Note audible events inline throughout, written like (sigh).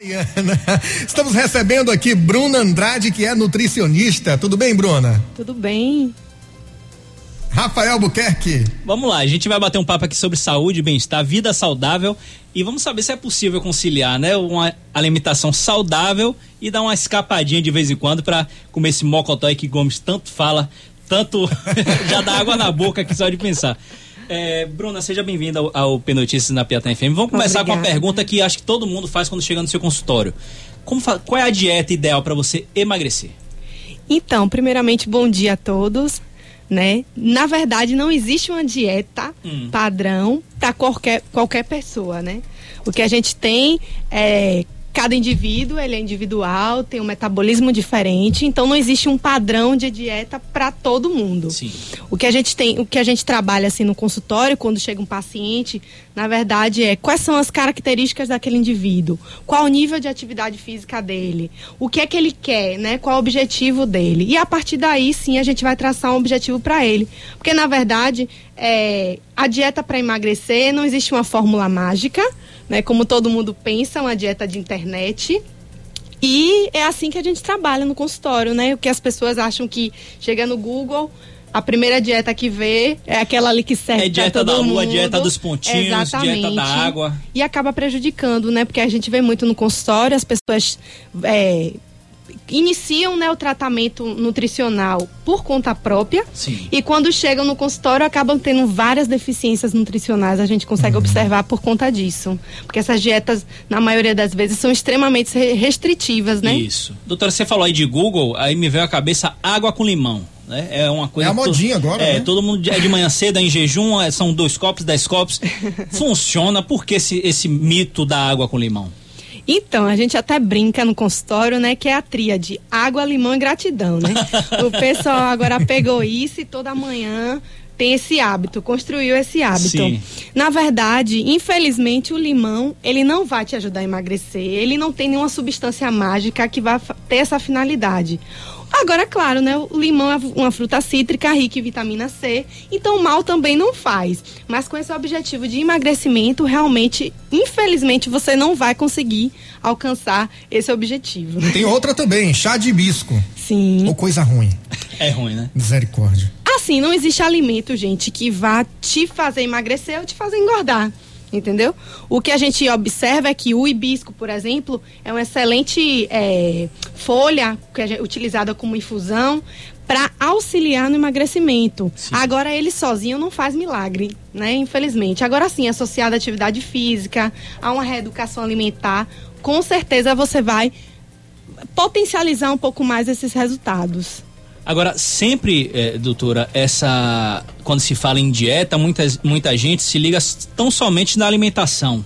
(laughs) Estamos recebendo aqui Bruna Andrade, que é nutricionista. Tudo bem, Bruna? Tudo bem. Rafael Buquerque. Vamos lá, a gente vai bater um papo aqui sobre saúde, bem-estar, vida saudável e vamos saber se é possível conciliar, né, uma alimentação saudável e dar uma escapadinha de vez em quando para comer esse mocotó que Gomes tanto fala, tanto (laughs) já dá água na boca aqui só de pensar. É, Bruna, seja bem-vinda ao, ao P Notícias na Piatã FM. Vamos começar Obrigada. com uma pergunta que acho que todo mundo faz quando chega no seu consultório. Como, qual é a dieta ideal para você emagrecer? Então, primeiramente, bom dia a todos. Né? Na verdade, não existe uma dieta hum. padrão para qualquer, qualquer pessoa, né? O que a gente tem é cada indivíduo ele é individual, tem um metabolismo diferente, então não existe um padrão de dieta para todo mundo. Sim. O que a gente tem, o que a gente trabalha assim no consultório quando chega um paciente, na verdade é quais são as características daquele indivíduo, qual o nível de atividade física dele, o que é que ele quer, né? Qual o objetivo dele. E a partir daí sim a gente vai traçar um objetivo para ele, porque na verdade é, a dieta para emagrecer não existe uma fórmula mágica né? Como todo mundo pensa, uma dieta de internet. E é assim que a gente trabalha no consultório, né? O que as pessoas acham que chega no Google, a primeira dieta que vê é aquela ali que serve É dieta da lua, mundo. dieta dos pontinhos, Exatamente. dieta da água. E acaba prejudicando, né? Porque a gente vê muito no consultório, as pessoas é, iniciam né, o tratamento nutricional por conta própria Sim. e quando chegam no consultório acabam tendo várias deficiências nutricionais. A gente consegue uhum. observar por conta disso. Porque essas dietas, na maioria das vezes, são extremamente restritivas, né? Isso. Doutora, você falou aí de Google, aí me veio à cabeça água com limão. Né? É uma coisa. É a modinha agora. É, né? todo mundo é de manhã cedo, é em jejum, é, são dois copos, dez copos. (laughs) Funciona, por que esse, esse mito da água com limão? Então, a gente até brinca no consultório, né, que é a tríade água, limão e gratidão, né? (laughs) o pessoal agora pegou isso e toda manhã tem esse hábito, construiu esse hábito. Sim. Na verdade, infelizmente, o limão, ele não vai te ajudar a emagrecer. Ele não tem nenhuma substância mágica que vá ter essa finalidade. Agora, claro, né? O limão é uma fruta cítrica rica em vitamina C, então mal também não faz. Mas com esse objetivo de emagrecimento, realmente, infelizmente, você não vai conseguir alcançar esse objetivo. Tem outra também, chá de hibisco. Sim. Ou coisa ruim. É ruim, né? Misericórdia. Assim, não existe alimento, gente, que vá te fazer emagrecer ou te fazer engordar entendeu? O que a gente observa é que o hibisco, por exemplo, é uma excelente é, folha que é utilizada como infusão para auxiliar no emagrecimento. Sim. Agora ele sozinho não faz milagre, né? Infelizmente. Agora sim, associado à atividade física, a uma reeducação alimentar, com certeza você vai potencializar um pouco mais esses resultados. Agora, sempre, é, doutora, essa. Quando se fala em dieta, muita, muita gente se liga tão somente na alimentação.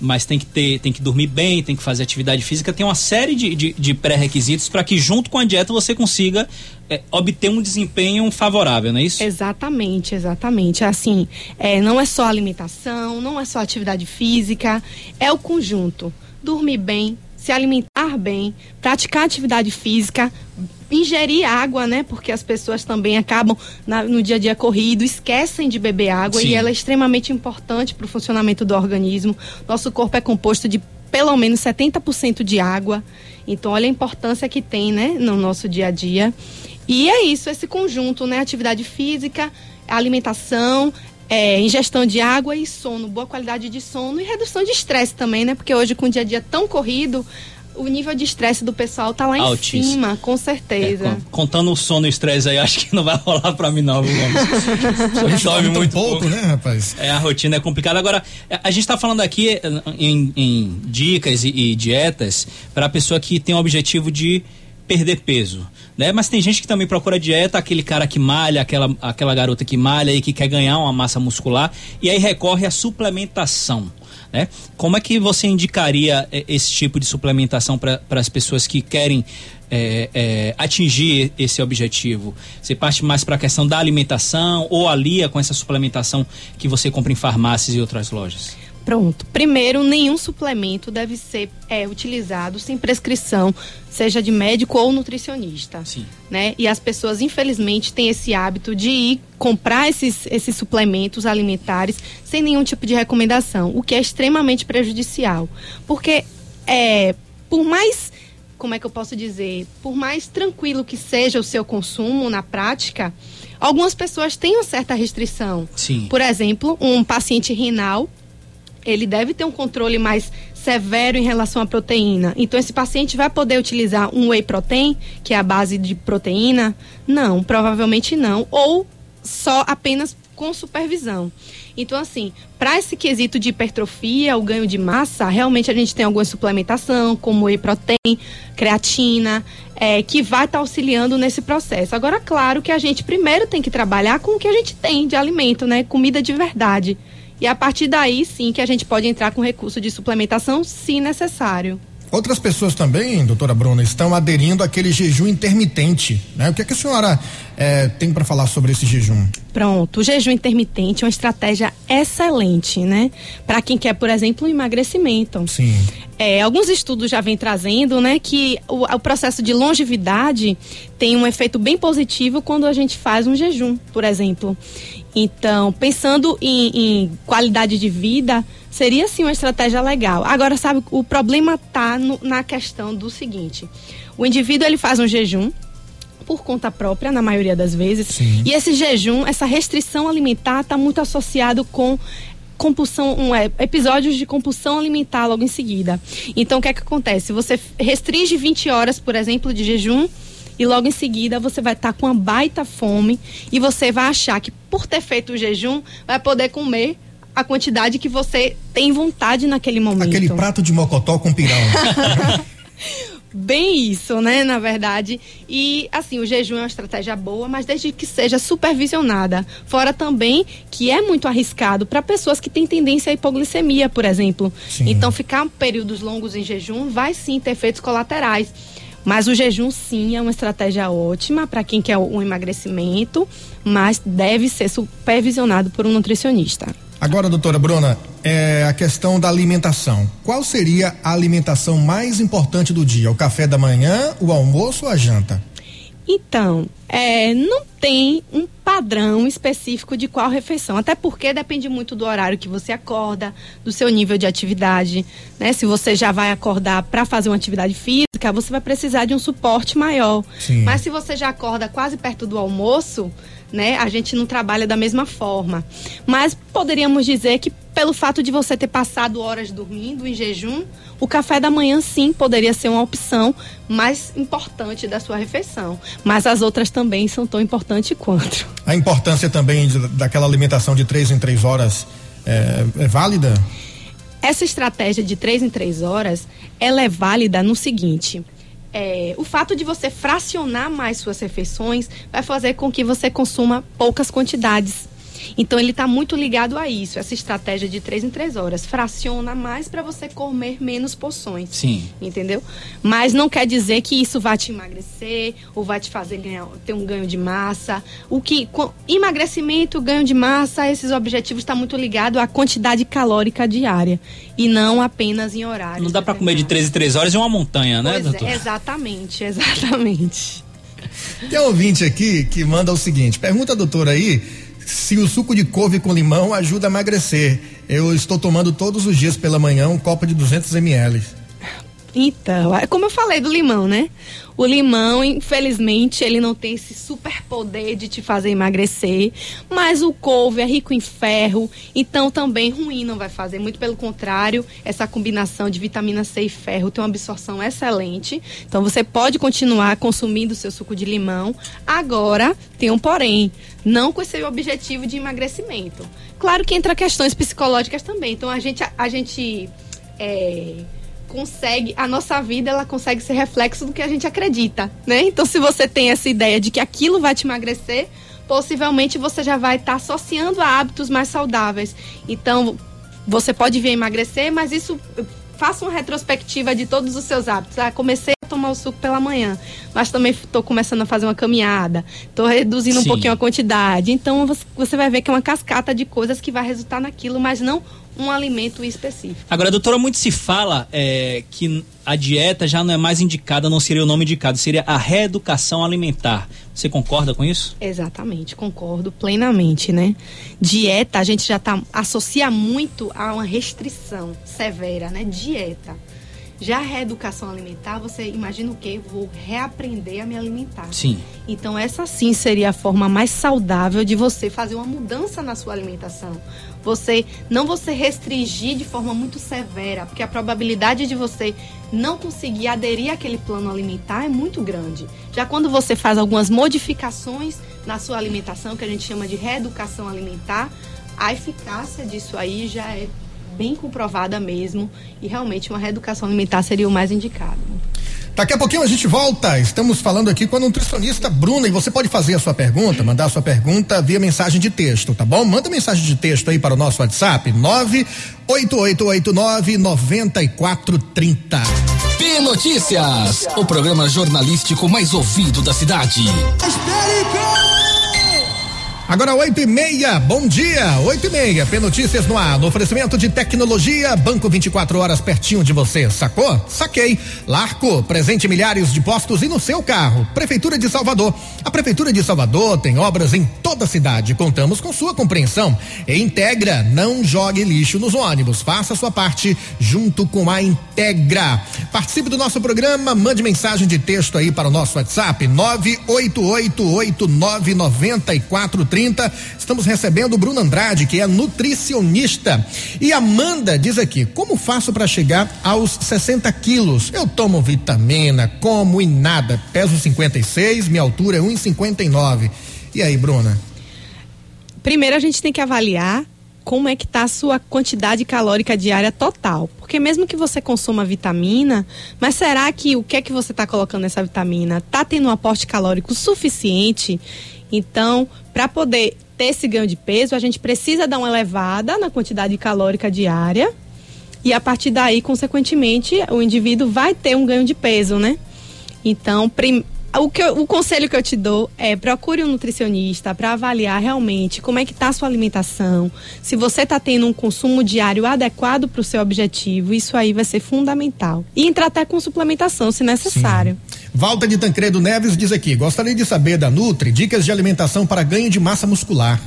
Mas tem que ter, tem que dormir bem, tem que fazer atividade física, tem uma série de, de, de pré-requisitos para que junto com a dieta você consiga é, obter um desempenho favorável, não é isso? Exatamente, exatamente. Assim, é, não é só alimentação, não é só atividade física, é o conjunto. Dormir bem, se alimentar bem, praticar atividade física, ingerir água, né? Porque as pessoas também acabam na, no dia a dia corrido, esquecem de beber água Sim. e ela é extremamente importante para o funcionamento do organismo. Nosso corpo é composto de pelo menos 70% de água. Então, olha a importância que tem, né, no nosso dia a dia. E é isso, esse conjunto, né? Atividade física, alimentação, é, ingestão de água e sono, boa qualidade de sono e redução de estresse também, né? Porque hoje, com o dia a dia tão corrido, o nível de estresse do pessoal tá lá Altíssimo. em cima, com certeza. É, contando o sono e o estresse aí, (laughs) acho que não vai rolar pra mim, não, dorme muito pouco, pouco, né, rapaz? É, a rotina é complicada. Agora, é, a gente tá falando aqui em, em dicas e, e dietas para pessoa que tem o objetivo de perder peso, né? Mas tem gente que também procura dieta, aquele cara que malha, aquela, aquela garota que malha e que quer ganhar uma massa muscular e aí recorre à suplementação. Né? Como é que você indicaria eh, esse tipo de suplementação para as pessoas que querem é, é, atingir esse objetivo? Você parte mais para a questão da alimentação ou alia com essa suplementação que você compra em farmácias e outras lojas? Pronto. Primeiro, nenhum suplemento deve ser é, utilizado sem prescrição, seja de médico ou nutricionista. Sim. Né? E as pessoas, infelizmente, têm esse hábito de ir comprar esses, esses suplementos alimentares sem nenhum tipo de recomendação, o que é extremamente prejudicial. Porque é, por mais como é que eu posso dizer, por mais tranquilo que seja o seu consumo na prática, algumas pessoas têm uma certa restrição. Sim. Por exemplo, um paciente renal, ele deve ter um controle mais severo em relação à proteína. Então, esse paciente vai poder utilizar um whey protein, que é a base de proteína? Não, provavelmente não. Ou só apenas com supervisão. Então, assim, para esse quesito de hipertrofia, o ganho de massa, realmente a gente tem alguma suplementação, como whey protein, creatina, é, que vai estar tá auxiliando nesse processo. Agora, claro que a gente primeiro tem que trabalhar com o que a gente tem de alimento, né? Comida de verdade. E a partir daí, sim, que a gente pode entrar com recurso de suplementação, se necessário. Outras pessoas também, doutora Bruna, estão aderindo àquele jejum intermitente. Né? O que, é que a senhora é, tem para falar sobre esse jejum? Pronto, o jejum intermitente é uma estratégia excelente, né? Para quem quer, por exemplo, um emagrecimento. Sim. É, alguns estudos já vêm trazendo, né, que o, o, processo de longevidade tem um efeito bem positivo quando a gente faz um jejum, por exemplo. Então, pensando em, em qualidade de vida, seria sim uma estratégia legal. Agora, sabe, o problema está na questão do seguinte: o indivíduo ele faz um jejum por conta própria, na maioria das vezes, sim. e esse jejum, essa restrição alimentar, está muito associado com compulsão, um, é, episódios de compulsão alimentar logo em seguida. Então, o que é que acontece? Você restringe 20 horas, por exemplo, de jejum e logo em seguida você vai estar tá com uma baita fome e você vai achar que por ter feito o jejum vai poder comer a quantidade que você tem vontade naquele momento. Aquele prato de mocotó com pirão. (laughs) Bem isso, né, na verdade. E assim, o jejum é uma estratégia boa, mas desde que seja supervisionada. Fora também que é muito arriscado para pessoas que têm tendência à hipoglicemia, por exemplo. Sim. Então, ficar períodos longos em jejum vai sim ter efeitos colaterais. Mas o jejum, sim, é uma estratégia ótima para quem quer um emagrecimento, mas deve ser supervisionado por um nutricionista. Agora, doutora Bruna, é a questão da alimentação. Qual seria a alimentação mais importante do dia? O café da manhã, o almoço ou a janta? Então, é, não tem um padrão específico de qual refeição, até porque depende muito do horário que você acorda, do seu nível de atividade, né? Se você já vai acordar para fazer uma atividade física, você vai precisar de um suporte maior. Sim. Mas se você já acorda quase perto do almoço, né? A gente não trabalha da mesma forma. Mas poderíamos dizer que pelo fato de você ter passado horas dormindo em jejum, o café da manhã sim poderia ser uma opção mais importante da sua refeição. Mas as outras também são tão importantes quanto. A importância também de, daquela alimentação de três em três horas é, é válida? Essa estratégia de três em três horas, ela é válida no seguinte é, o fato de você fracionar mais suas refeições vai fazer com que você consuma poucas quantidades. Então ele está muito ligado a isso, essa estratégia de três em três horas. Fraciona mais para você comer menos porções. Sim. Entendeu? Mas não quer dizer que isso vai te emagrecer ou vai te fazer ganhar, ter um ganho de massa. O que com, emagrecimento, ganho de massa, esses objetivos está muito ligado à quantidade calórica diária e não apenas em horário. Não dá para comer de três em três horas em uma montanha, né, pois doutor? É, exatamente, exatamente. Tem um ouvinte aqui que manda o seguinte: pergunta, doutora, aí se o suco de couve com limão ajuda a emagrecer. Eu estou tomando todos os dias pela manhã um copo de 200 ml. Então, é como eu falei do limão, né? O limão, infelizmente, ele não tem esse super poder de te fazer emagrecer, mas o couve é rico em ferro, então também ruim não vai fazer. Muito pelo contrário, essa combinação de vitamina C e ferro tem uma absorção excelente. Então você pode continuar consumindo seu suco de limão. Agora, tem um porém, não com esse objetivo de emagrecimento. Claro que entra questões psicológicas também. Então a gente a, gente é, consegue, a nossa vida ela consegue ser reflexo do que a gente acredita, né? Então se você tem essa ideia de que aquilo vai te emagrecer, possivelmente você já vai estar tá associando a hábitos mais saudáveis. Então você pode vir emagrecer, mas isso faça uma retrospectiva de todos os seus hábitos. Ah, comecei a tomar o suco pela manhã, mas também estou começando a fazer uma caminhada, estou reduzindo Sim. um pouquinho a quantidade. Então você vai ver que é uma cascata de coisas que vai resultar naquilo, mas não um alimento específico. Agora, doutora, muito se fala é, que a dieta já não é mais indicada, não seria o nome indicado, seria a reeducação alimentar. Você concorda com isso? Exatamente, concordo plenamente, né? Dieta, a gente já tá, associa muito a uma restrição severa, né? Dieta. Já a reeducação alimentar, você imagina o quê? Vou reaprender a me alimentar. Sim. Então, essa sim seria a forma mais saudável de você fazer uma mudança na sua alimentação. Você não você restringir de forma muito severa, porque a probabilidade de você não conseguir aderir àquele plano alimentar é muito grande. Já quando você faz algumas modificações na sua alimentação, que a gente chama de reeducação alimentar, a eficácia disso aí já é bem comprovada mesmo e realmente uma reeducação alimentar seria o mais indicado. Daqui a pouquinho a gente volta. Estamos falando aqui com a nutricionista Bruna e você pode fazer a sua pergunta, mandar a sua pergunta via mensagem de texto, tá bom? Manda mensagem de texto aí para o nosso WhatsApp 98889 9430. P Notícias, o programa jornalístico mais ouvido da cidade. Agora oito e meia, bom dia, oito e meia, P Notícias no ar, no oferecimento de tecnologia, banco 24 horas pertinho de você, sacou? Saquei. Larco, presente milhares de postos e no seu carro. Prefeitura de Salvador. A Prefeitura de Salvador tem obras em toda a cidade, contamos com sua compreensão. E Integra, não jogue lixo nos ônibus, faça sua parte junto com a Integra. Participe do nosso programa, mande mensagem de texto aí para o nosso WhatsApp, nove oito oito oito nove noventa e quatro 30. Estamos recebendo o Bruno Andrade, que é nutricionista. E Amanda diz aqui: como faço para chegar aos 60 quilos? Eu tomo vitamina, como e nada. Peso 56, minha altura é 1,59. E aí, Bruna? Primeiro a gente tem que avaliar como é que está a sua quantidade calórica diária total. Porque mesmo que você consuma vitamina, mas será que o que é que você está colocando nessa vitamina está tendo um aporte calórico suficiente? Então, para poder ter esse ganho de peso, a gente precisa dar uma elevada na quantidade calórica diária. E a partir daí, consequentemente, o indivíduo vai ter um ganho de peso, né? Então, prim o, que eu, o conselho que eu te dou é procure um nutricionista para avaliar realmente como é que está a sua alimentação, se você está tendo um consumo diário adequado para o seu objetivo, isso aí vai ser fundamental. E entrar até com suplementação, se necessário. Sim. Walter de Tancredo Neves diz aqui: gostaria de saber da Nutri dicas de alimentação para ganho de massa muscular.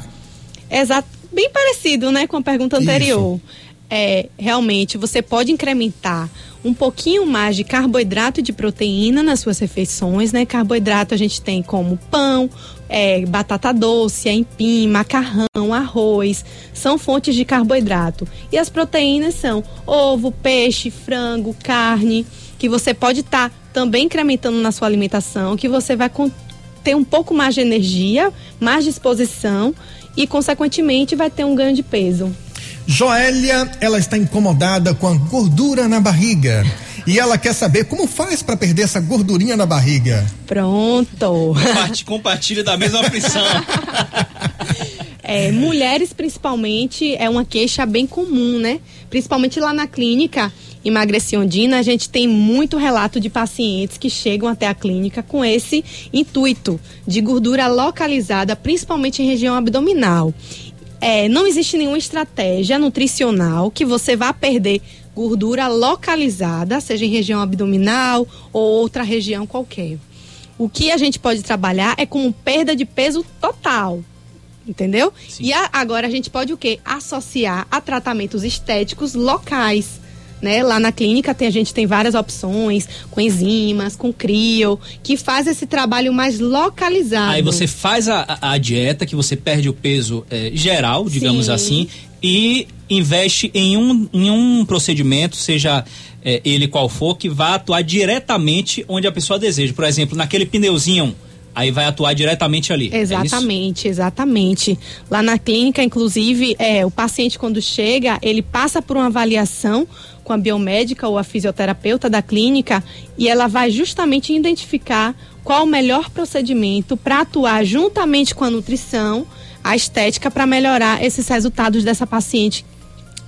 Exato, bem parecido, né, com a pergunta anterior. Isso. É, realmente você pode incrementar um pouquinho mais de carboidrato e de proteína nas suas refeições, né? Carboidrato a gente tem como pão, é, batata doce, aipim, macarrão, arroz, são fontes de carboidrato. E as proteínas são ovo, peixe, frango, carne, que você pode estar tá também incrementando na sua alimentação, que você vai ter um pouco mais de energia, mais disposição e, consequentemente, vai ter um ganho de peso. Joélia, ela está incomodada com a gordura na barriga. E ela quer saber como faz para perder essa gordurinha na barriga. Pronto. Compartilha da mesma aflição. É, mulheres, principalmente, é uma queixa bem comum, né? Principalmente lá na clínica Emagreci Ondina, a gente tem muito relato de pacientes que chegam até a clínica com esse intuito de gordura localizada, principalmente em região abdominal é, não existe nenhuma estratégia nutricional que você vá perder gordura localizada, seja em região abdominal ou outra região qualquer. O que a gente pode trabalhar é com perda de peso total. Entendeu? Sim. E a, agora a gente pode o quê? Associar a tratamentos estéticos locais né? Lá na clínica tem, a gente tem várias opções, com enzimas, com crio, que faz esse trabalho mais localizado. Aí você faz a, a dieta, que você perde o peso é, geral, digamos Sim. assim, e investe em um, em um procedimento, seja é, ele qual for, que vá atuar diretamente onde a pessoa deseja. Por exemplo, naquele pneuzinho aí vai atuar diretamente ali. É exatamente, é exatamente. Lá na clínica, inclusive, é, o paciente quando chega, ele passa por uma avaliação com a biomédica ou a fisioterapeuta da clínica e ela vai justamente identificar qual o melhor procedimento para atuar juntamente com a nutrição, a estética para melhorar esses resultados dessa paciente,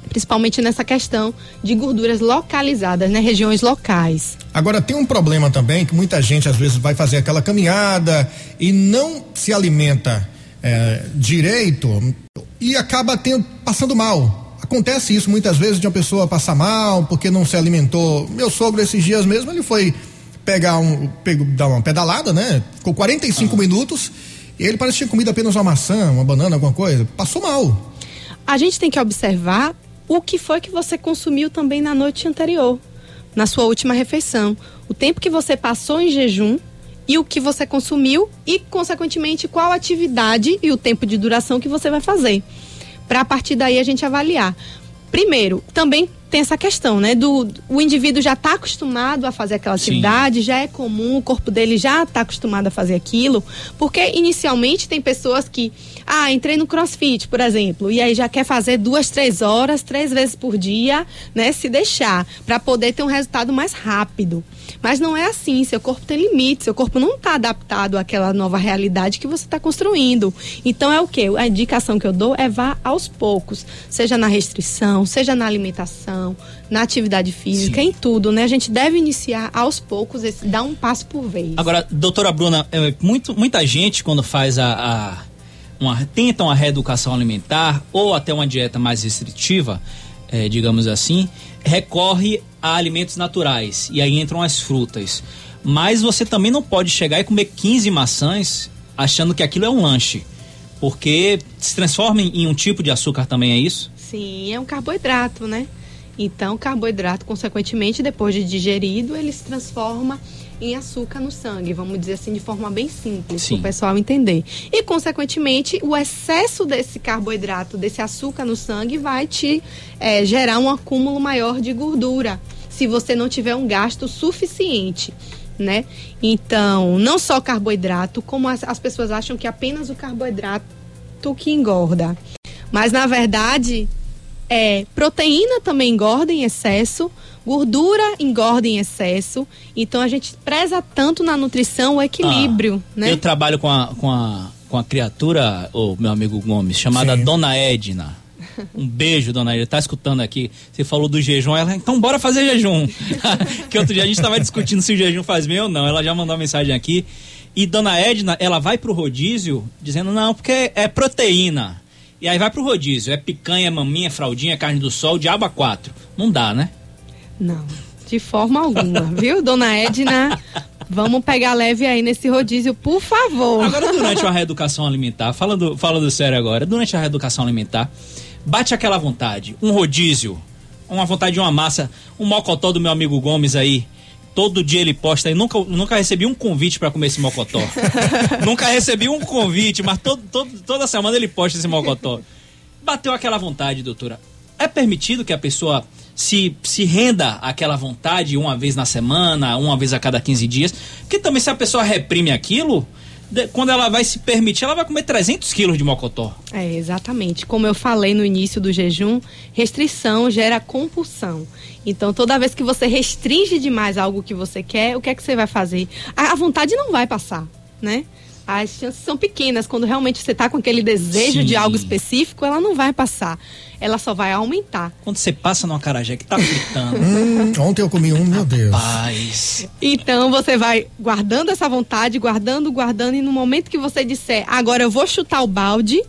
principalmente nessa questão de gorduras localizadas, né, regiões locais. Agora tem um problema também que muita gente às vezes vai fazer aquela caminhada e não se alimenta é, direito e acaba tendo, passando mal Acontece isso muitas vezes de uma pessoa passar mal porque não se alimentou. Meu sogro esses dias mesmo, ele foi pegar um, pegou, dar uma pedalada, né? Ficou 45 ah. minutos e ele parece que tinha comido apenas uma maçã, uma banana, alguma coisa. Passou mal. A gente tem que observar o que foi que você consumiu também na noite anterior. na sua última refeição. O tempo que você passou em jejum e o que você consumiu e, consequentemente, qual atividade e o tempo de duração que você vai fazer. Para a partir daí a gente avaliar. Primeiro, também tem essa questão, né? Do o indivíduo já está acostumado a fazer aquela atividade, Sim. já é comum, o corpo dele já está acostumado a fazer aquilo, porque inicialmente tem pessoas que, ah, entrei no CrossFit, por exemplo, e aí já quer fazer duas, três horas, três vezes por dia, né? Se deixar, para poder ter um resultado mais rápido. Mas não é assim, seu corpo tem limites, seu corpo não está adaptado àquela nova realidade que você está construindo. Então é o que? A indicação que eu dou é vá aos poucos, seja na restrição, seja na alimentação, na atividade física, Sim. em tudo, né? A gente deve iniciar aos poucos, esse, dar um passo por vez. Agora, doutora Bruna, é, muito, muita gente quando faz a, a uma, tenta uma reeducação alimentar ou até uma dieta mais restritiva, é, digamos assim, recorre a alimentos naturais e aí entram as frutas. Mas você também não pode chegar e comer 15 maçãs achando que aquilo é um lanche. Porque se transforma em um tipo de açúcar também, é isso? Sim, é um carboidrato, né? Então, o carboidrato, consequentemente, depois de digerido, ele se transforma em açúcar no sangue, vamos dizer assim, de forma bem simples, para o pessoal entender. E, consequentemente, o excesso desse carboidrato, desse açúcar no sangue, vai te é, gerar um acúmulo maior de gordura, se você não tiver um gasto suficiente. Né? Então, não só carboidrato, como as, as pessoas acham que apenas o carboidrato que engorda. Mas na verdade, é, proteína também engorda em excesso, Gordura engorda em excesso, então a gente preza tanto na nutrição o equilíbrio, ah, né? Eu trabalho com a, com a, com a criatura, o meu amigo Gomes, chamada Sim. Dona Edna. Um beijo, dona Edna. Tá escutando aqui. Você falou do jejum. Ela, então bora fazer jejum. (laughs) que outro dia a gente estava discutindo se o jejum faz bem ou não. Ela já mandou uma mensagem aqui. E dona Edna, ela vai pro rodízio dizendo, não, porque é proteína. E aí vai pro rodízio. É picanha, maminha, fraldinha, carne do sol, diaba quatro. Não dá, né? Não, de forma alguma, viu, dona Edna? Vamos pegar leve aí nesse rodízio, por favor. Agora, durante a reeducação alimentar, falando, falando sério agora, durante a reeducação alimentar, bate aquela vontade, um rodízio, uma vontade de uma massa, um mocotó do meu amigo Gomes aí. Todo dia ele posta aí. Nunca, nunca recebi um convite para comer esse mocotó. (laughs) nunca recebi um convite, mas todo, todo, toda semana ele posta esse mocotó. Bateu aquela vontade, doutora. É permitido que a pessoa se, se renda àquela vontade uma vez na semana, uma vez a cada 15 dias. Porque também se a pessoa reprime aquilo, quando ela vai se permitir, ela vai comer 300 quilos de mocotó. É, exatamente. Como eu falei no início do jejum, restrição gera compulsão. Então, toda vez que você restringe demais algo que você quer, o que é que você vai fazer? A, a vontade não vai passar, né? As chances são pequenas. Quando realmente você está com aquele desejo Sim. de algo específico, ela não vai passar. Ela só vai aumentar. Quando você passa numa carajé que tá fritando. (laughs) hum, ontem eu comi um, meu Deus. Paz. Então você vai guardando essa vontade, guardando, guardando, e no momento que você disser, agora eu vou chutar o balde.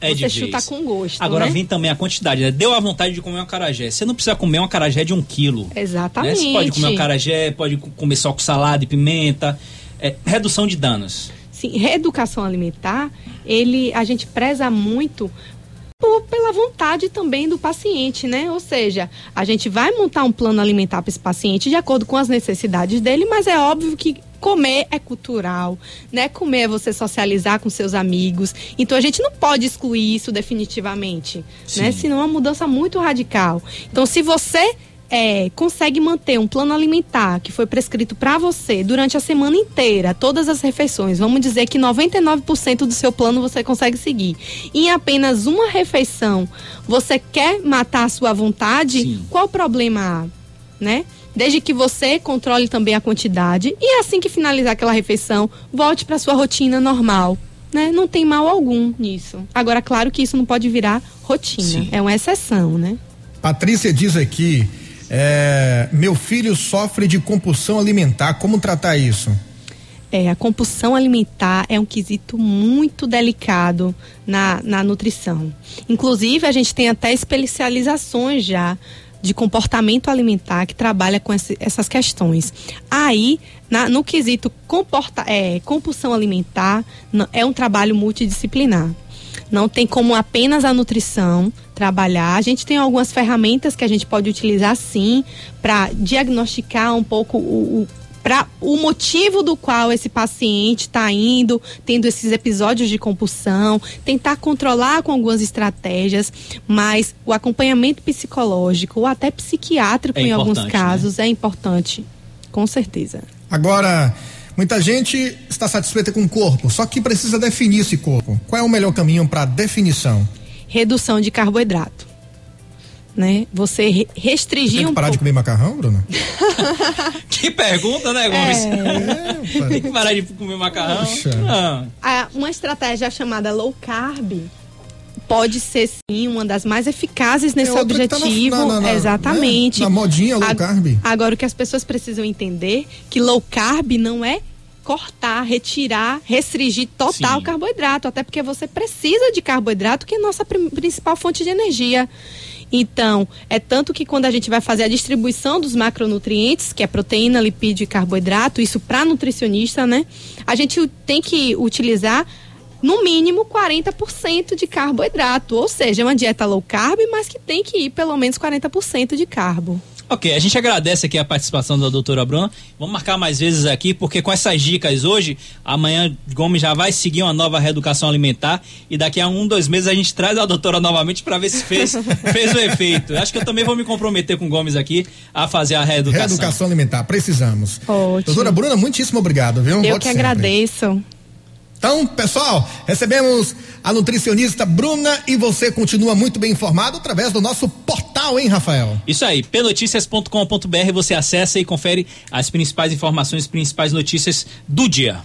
É você chuta com gosto. Agora né? vem também a quantidade. Né? Deu a vontade de comer uma carajé. Você não precisa comer uma carajé de um quilo. Exatamente. Né? Você pode comer uma carajé, pode comer só com salada e pimenta. É, redução de danos. Sim, reeducação alimentar, ele, a gente preza muito por, pela vontade também do paciente, né? Ou seja, a gente vai montar um plano alimentar para esse paciente de acordo com as necessidades dele, mas é óbvio que comer é cultural, né? Comer é você socializar com seus amigos. Então a gente não pode excluir isso definitivamente, né? Sim. né? Senão é uma mudança muito radical. Então se você é, consegue manter um plano alimentar que foi prescrito para você durante a semana inteira, todas as refeições, vamos dizer que 99% do seu plano você consegue seguir. E em apenas uma refeição, você quer matar a sua vontade, Sim. qual o problema há? Né? Desde que você controle também a quantidade e assim que finalizar aquela refeição, volte para sua rotina normal. Né? Não tem mal algum nisso. Agora, claro que isso não pode virar rotina, Sim. é uma exceção, né? Patrícia diz aqui é, meu filho sofre de compulsão alimentar. Como tratar isso? É, a compulsão alimentar é um quesito muito delicado na, na nutrição. Inclusive, a gente tem até especializações já de comportamento alimentar que trabalha com esse, essas questões. Aí, na, no quesito comporta, é, compulsão alimentar, é um trabalho multidisciplinar. Não tem como apenas a nutrição trabalhar. A gente tem algumas ferramentas que a gente pode utilizar sim para diagnosticar um pouco o, o para o motivo do qual esse paciente está indo, tendo esses episódios de compulsão, tentar controlar com algumas estratégias, mas o acompanhamento psicológico ou até psiquiátrico é em alguns né? casos né? é importante, com certeza. Agora, muita gente está satisfeita com o corpo, só que precisa definir esse corpo. Qual é o melhor caminho para definição? Redução de carboidrato né? Você restringir Você tem que parar um de comer macarrão, Bruna? (laughs) que pergunta, né, Gomes? É... tem que parar de comer macarrão. Ah. Uma estratégia chamada low carb pode ser sim uma das mais eficazes nesse é objetivo. Tá na, na, na, Exatamente. Né? Na modinha low carb. Agora o que as pessoas precisam entender que low carb não é cortar, retirar, restringir total o carboidrato, até porque você precisa de carboidrato, que é a nossa principal fonte de energia. Então, é tanto que quando a gente vai fazer a distribuição dos macronutrientes, que é proteína, lipídio e carboidrato, isso para nutricionista, né? A gente tem que utilizar no mínimo 40% de carboidrato, ou seja, é uma dieta low carb, mas que tem que ir pelo menos 40% de carbo. Ok, a gente agradece aqui a participação da doutora Bruna. Vamos marcar mais vezes aqui, porque com essas dicas hoje, amanhã Gomes já vai seguir uma nova reeducação alimentar e daqui a um, dois meses a gente traz a doutora novamente para ver se fez, (laughs) fez o efeito. Acho que eu também vou me comprometer com o Gomes aqui a fazer a reeducação. Reeducação alimentar, precisamos. Ótimo. Doutora Bruna, muitíssimo obrigado, viu? Eu Volte que sempre. agradeço. Então, pessoal, recebemos a nutricionista Bruna e você continua muito bem informado através do nosso portal, hein, Rafael? Isso aí, pnoticias.com.br você acessa e confere as principais informações, principais notícias do dia.